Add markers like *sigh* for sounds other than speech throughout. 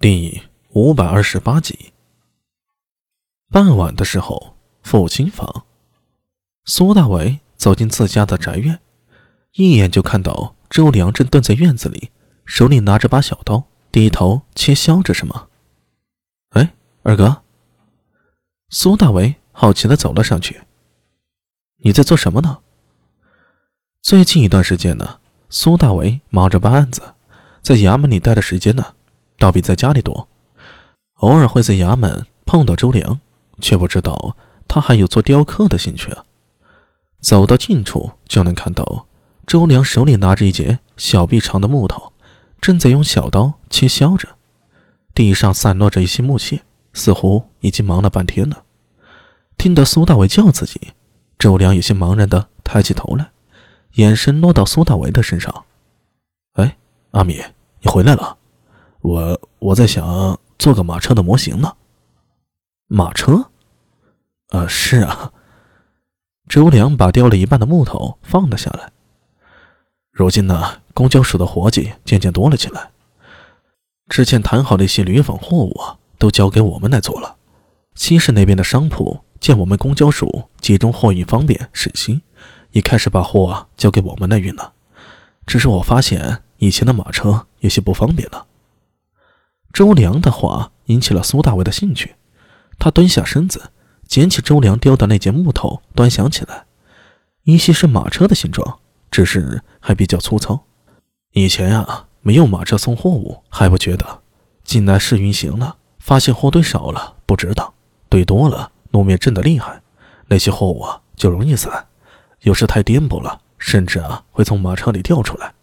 第五百二十八集。傍晚的时候，父亲房，苏大伟走进自家的宅院，一眼就看到周良正蹲在院子里，手里拿着把小刀，低头切削着什么。哎，二哥。苏大伟好奇的走了上去。你在做什么呢？最近一段时间呢，苏大伟忙着办案子，在衙门里待的时间呢。倒比在家里多，偶尔会在衙门碰到周良，却不知道他还有做雕刻的兴趣啊。走到近处就能看到周良手里拿着一截小臂长的木头，正在用小刀切削着。地上散落着一些木屑，似乎已经忙了半天了。听得苏大伟叫自己，周良有些茫然的抬起头来，眼神落到苏大伟的身上。哎，阿米，你回来了。我我在想做个马车的模型呢。马车？呃，是啊。周良把掉了一半的木头放了下来。如今呢，公交署的活计渐渐多了起来。之前谈好的一些铝纺货物，都交给我们来做了。西市那边的商铺见我们公交署集中货运方便省心，也开始把货交给我们来运了。只是我发现以前的马车有些不方便了。周良的话引起了苏大伟的兴趣，他蹲下身子，捡起周良雕的那件木头，端详起来。依稀是马车的形状，只是还比较粗糙。以前啊，没有马车送货物还不觉得，进来试运行了，发现货堆少了不值当，堆多了路面震得厉害，那些货物啊就容易散，有时太颠簸了，甚至啊会从马车里掉出来。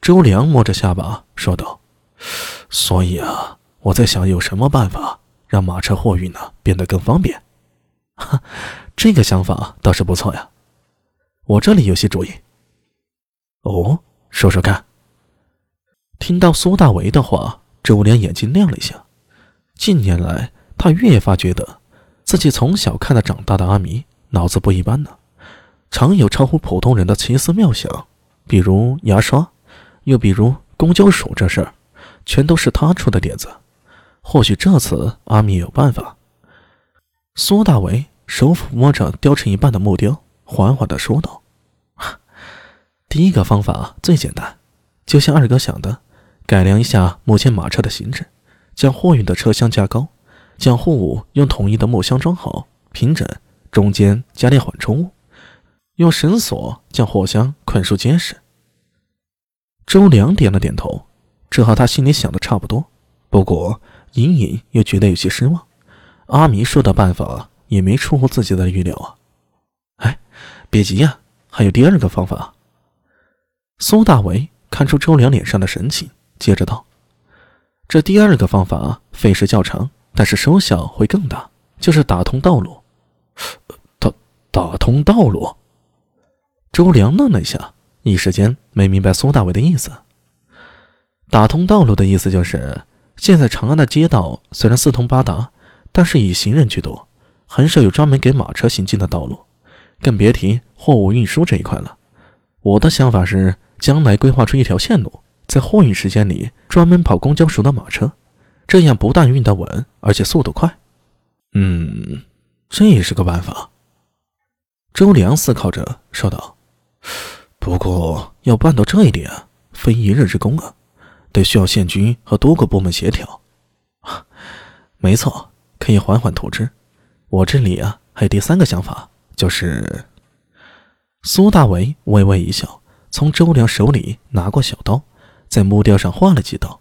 周良摸着下巴说道。*laughs* 所以啊，我在想有什么办法让马车货运呢变得更方便。哈，这个想法倒是不错呀。我这里有些主意。哦，说说看。听到苏大为的话，周良眼睛亮了一下。近年来，他越发觉得自己从小看着长大的阿弥脑子不一般呢，常有超乎普通人的奇思妙想，比如牙刷，又比如公交鼠这事儿。全都是他出的点子，或许这次阿米有办法。苏大为手抚摸着雕成一半的木雕，缓缓地说道：“ *laughs* 第一个方法最简单，就像二哥想的，改良一下目前马车的形制，将货运的车厢加高，将货物用统一的木箱装好，平整，中间加点缓冲物，用绳索将货箱捆束结实。”周良点了点头。这和他心里想的差不多，不过隐隐又觉得有些失望。阿弥说的办法也没出乎自己的预料啊！哎，别急呀，还有第二个方法。苏大为看出周良脸上的神情，接着道：“这第二个方法费时较长，但是收效会更大，就是打通道路。”打打通道路？周良愣了一下，一时间没明白苏大为的意思。打通道路的意思就是，现在长安的街道虽然四通八达，但是以行人居多，很少有专门给马车行进的道路，更别提货物运输这一块了。我的想法是，将来规划出一条线路，在货运时间里专门跑公交署的马车，这样不但运得稳，而且速度快。嗯，这也是个办法。周良思考着说道：“不过要办到这一点，非一日之功啊。”得需要县军和多个部门协调，*laughs* 没错，可以缓缓图之。我这里啊还有第三个想法，就是苏大为微微一笑，从周良手里拿过小刀，在木雕上画了几刀，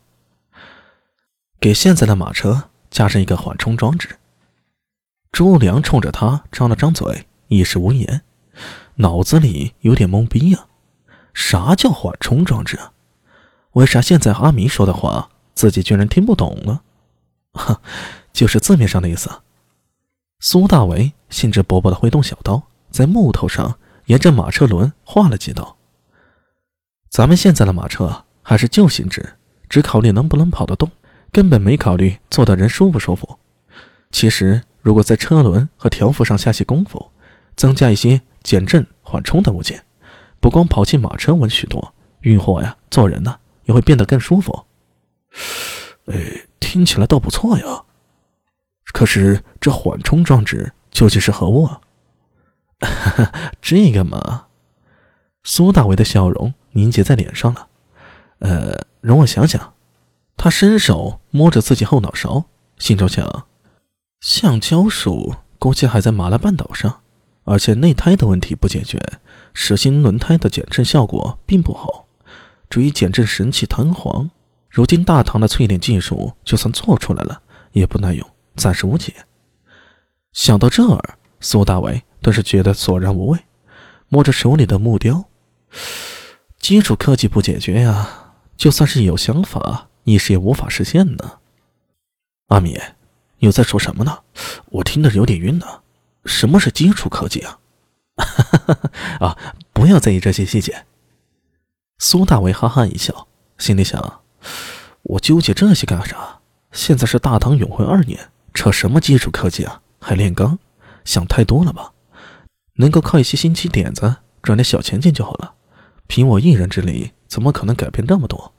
给现在的马车加上一个缓冲装置。周良冲着他张了张嘴，一时无言，脑子里有点懵逼呀。啥叫缓冲装置啊？为啥现在阿弥说的话，自己居然听不懂了？*laughs* 哈，就是字面上的意思。苏大为兴致勃勃地挥动小刀，在木头上沿着马车轮画了几道。咱们现在的马车还是旧型制，只考虑能不能跑得动，根本没考虑坐的人舒不舒服。其实，如果在车轮和条幅上下些功夫，增加一些减震缓冲的物件，不光跑进马车稳许多，运货呀，坐人呢。也会变得更舒服。哎，听起来倒不错呀。可是这缓冲装置究竟是何物啊？*laughs* 这个嘛，苏大为的笑容凝结在脸上了。呃，容我想想。他伸手摸着自己后脑勺，心中想：橡胶树估计还在马拉半岛上，而且内胎的问题不解决，实心轮胎的减震效果并不好。至于减震神器弹簧，如今大唐的淬炼技术就算做出来了，也不耐用，暂时无解。想到这儿，苏大伟顿时觉得索然无味，摸着手里的木雕，基础科技不解决呀，就算是有想法。一时也无法实现呢。阿米，你又在说什么呢？我听得有点晕呢。什么是基础科技啊？啊，不要在意这些细节。苏大为哈哈一笑，心里想：我纠结这些干啥？现在是大唐永徽二年，扯什么基础科技啊？还炼钢？想太多了吧？能够靠一些新奇点子赚点小钱钱就好了。凭我一人之力，怎么可能改变这么多？